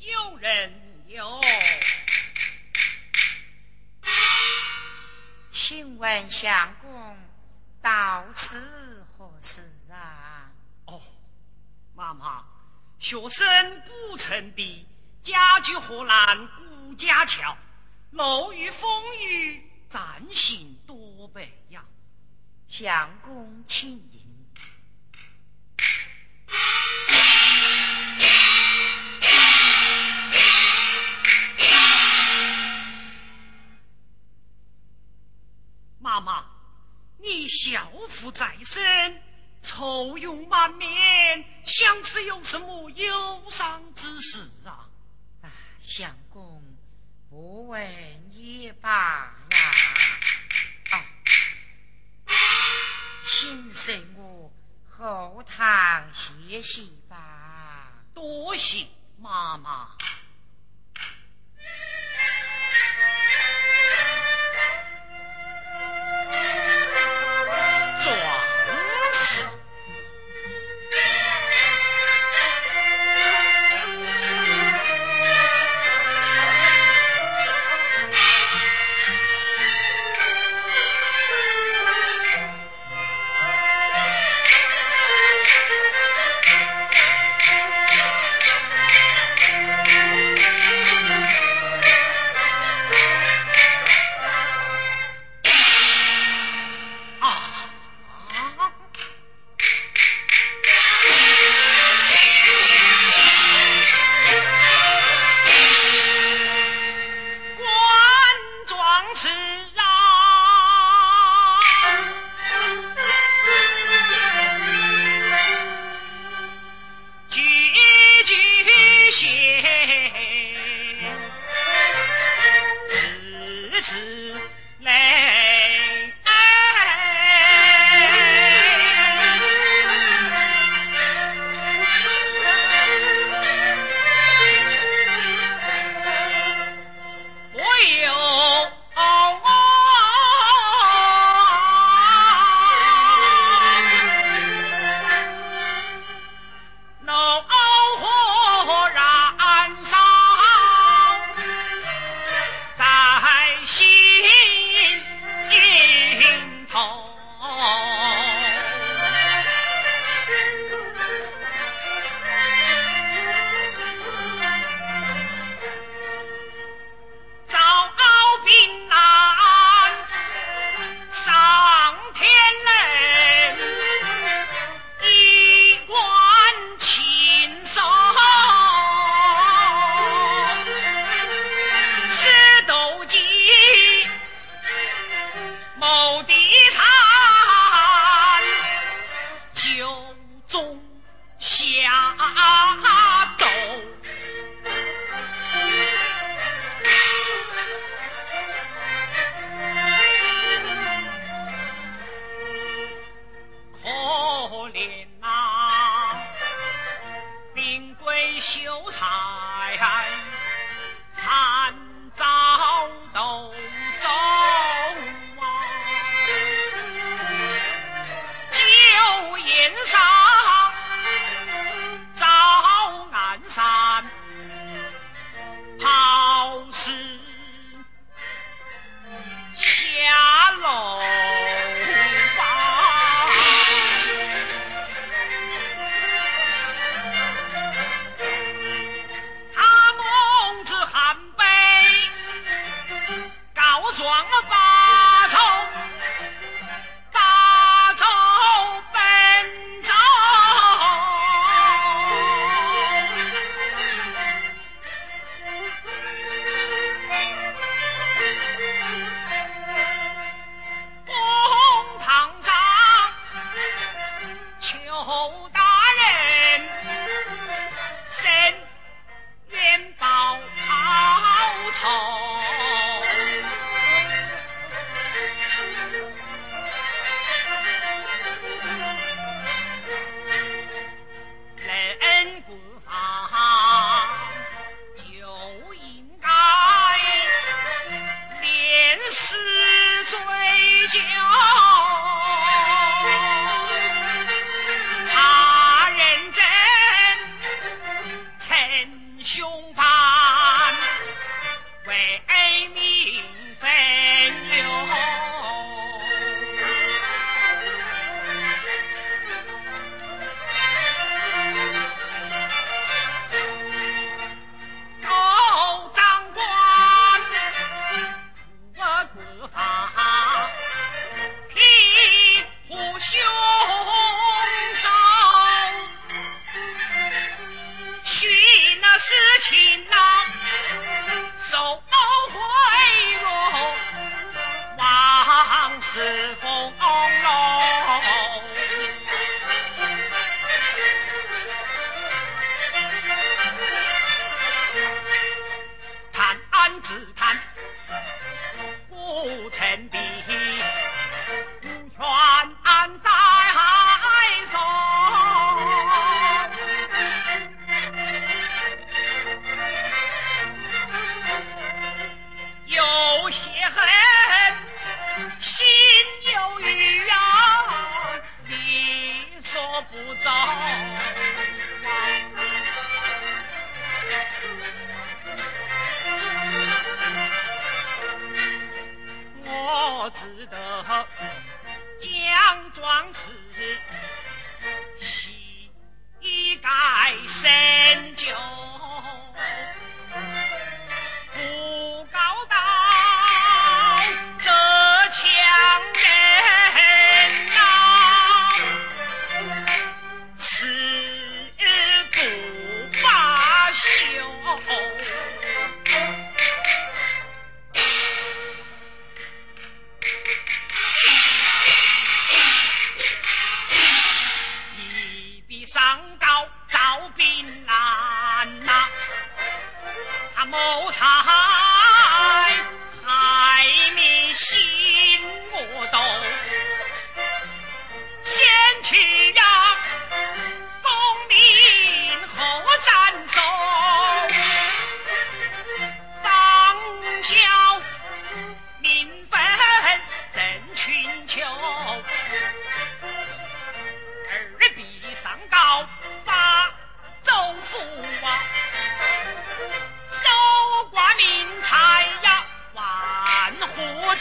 有人有。请问相公，到此何事啊？哦，妈妈，学生古城壁，家居河南顾家桥，楼宇风雨，暂行多北呀。相公，请言。愁容满面，想是有什么忧伤之事啊？相公，不问也罢呀。哦，请随我后堂歇息吧。多谢妈妈。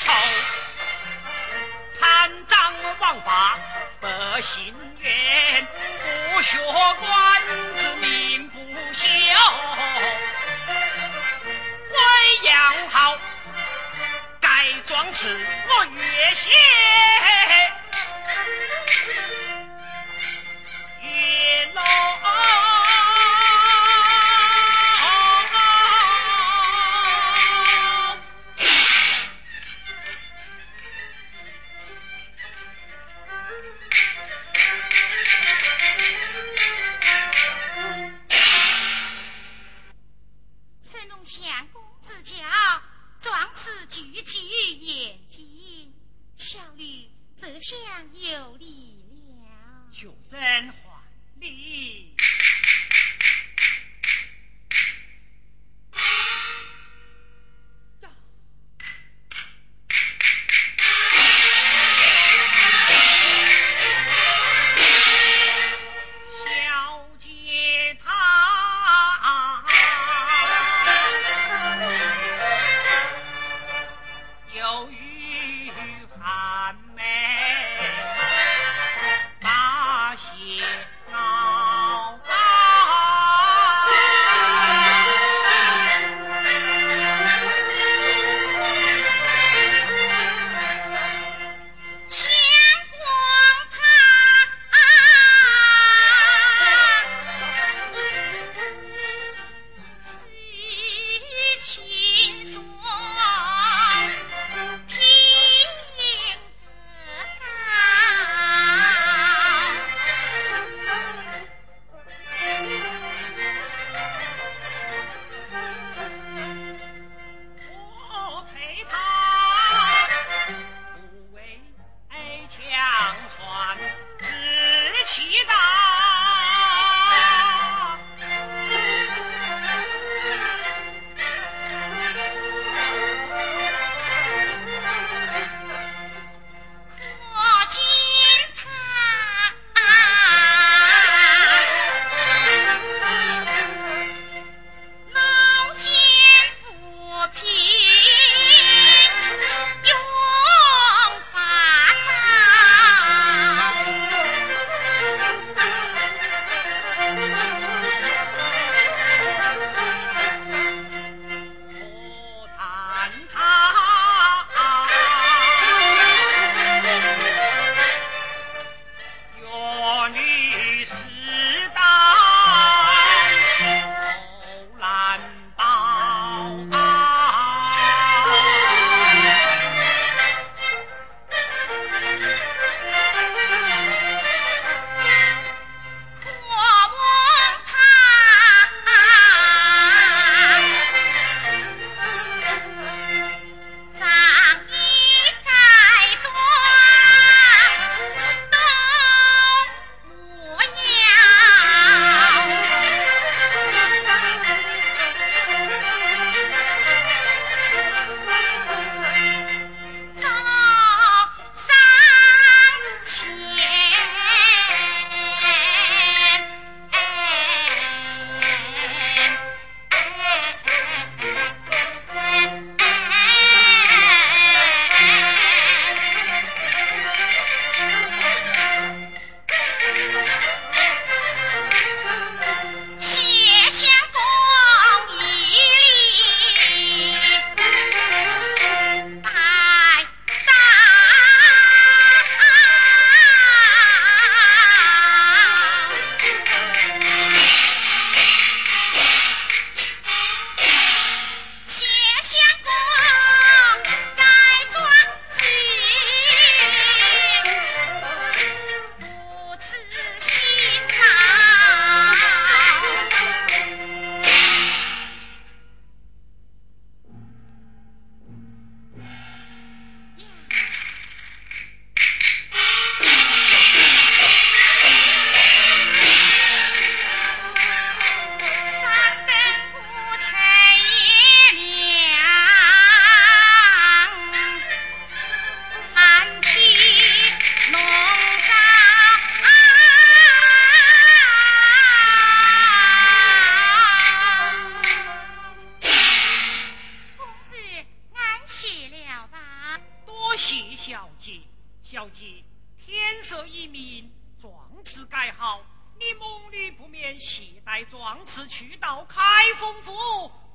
朝贪赃枉法百姓冤不学官子民不休官杨好改装次我月仙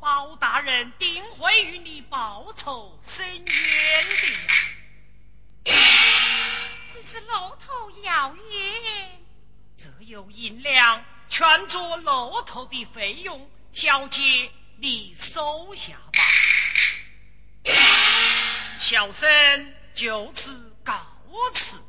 包大人定会与你报仇伸冤的呀。只是路途遥远，这有银两，全做路头的费用，小姐你收下吧。小生就此告辞。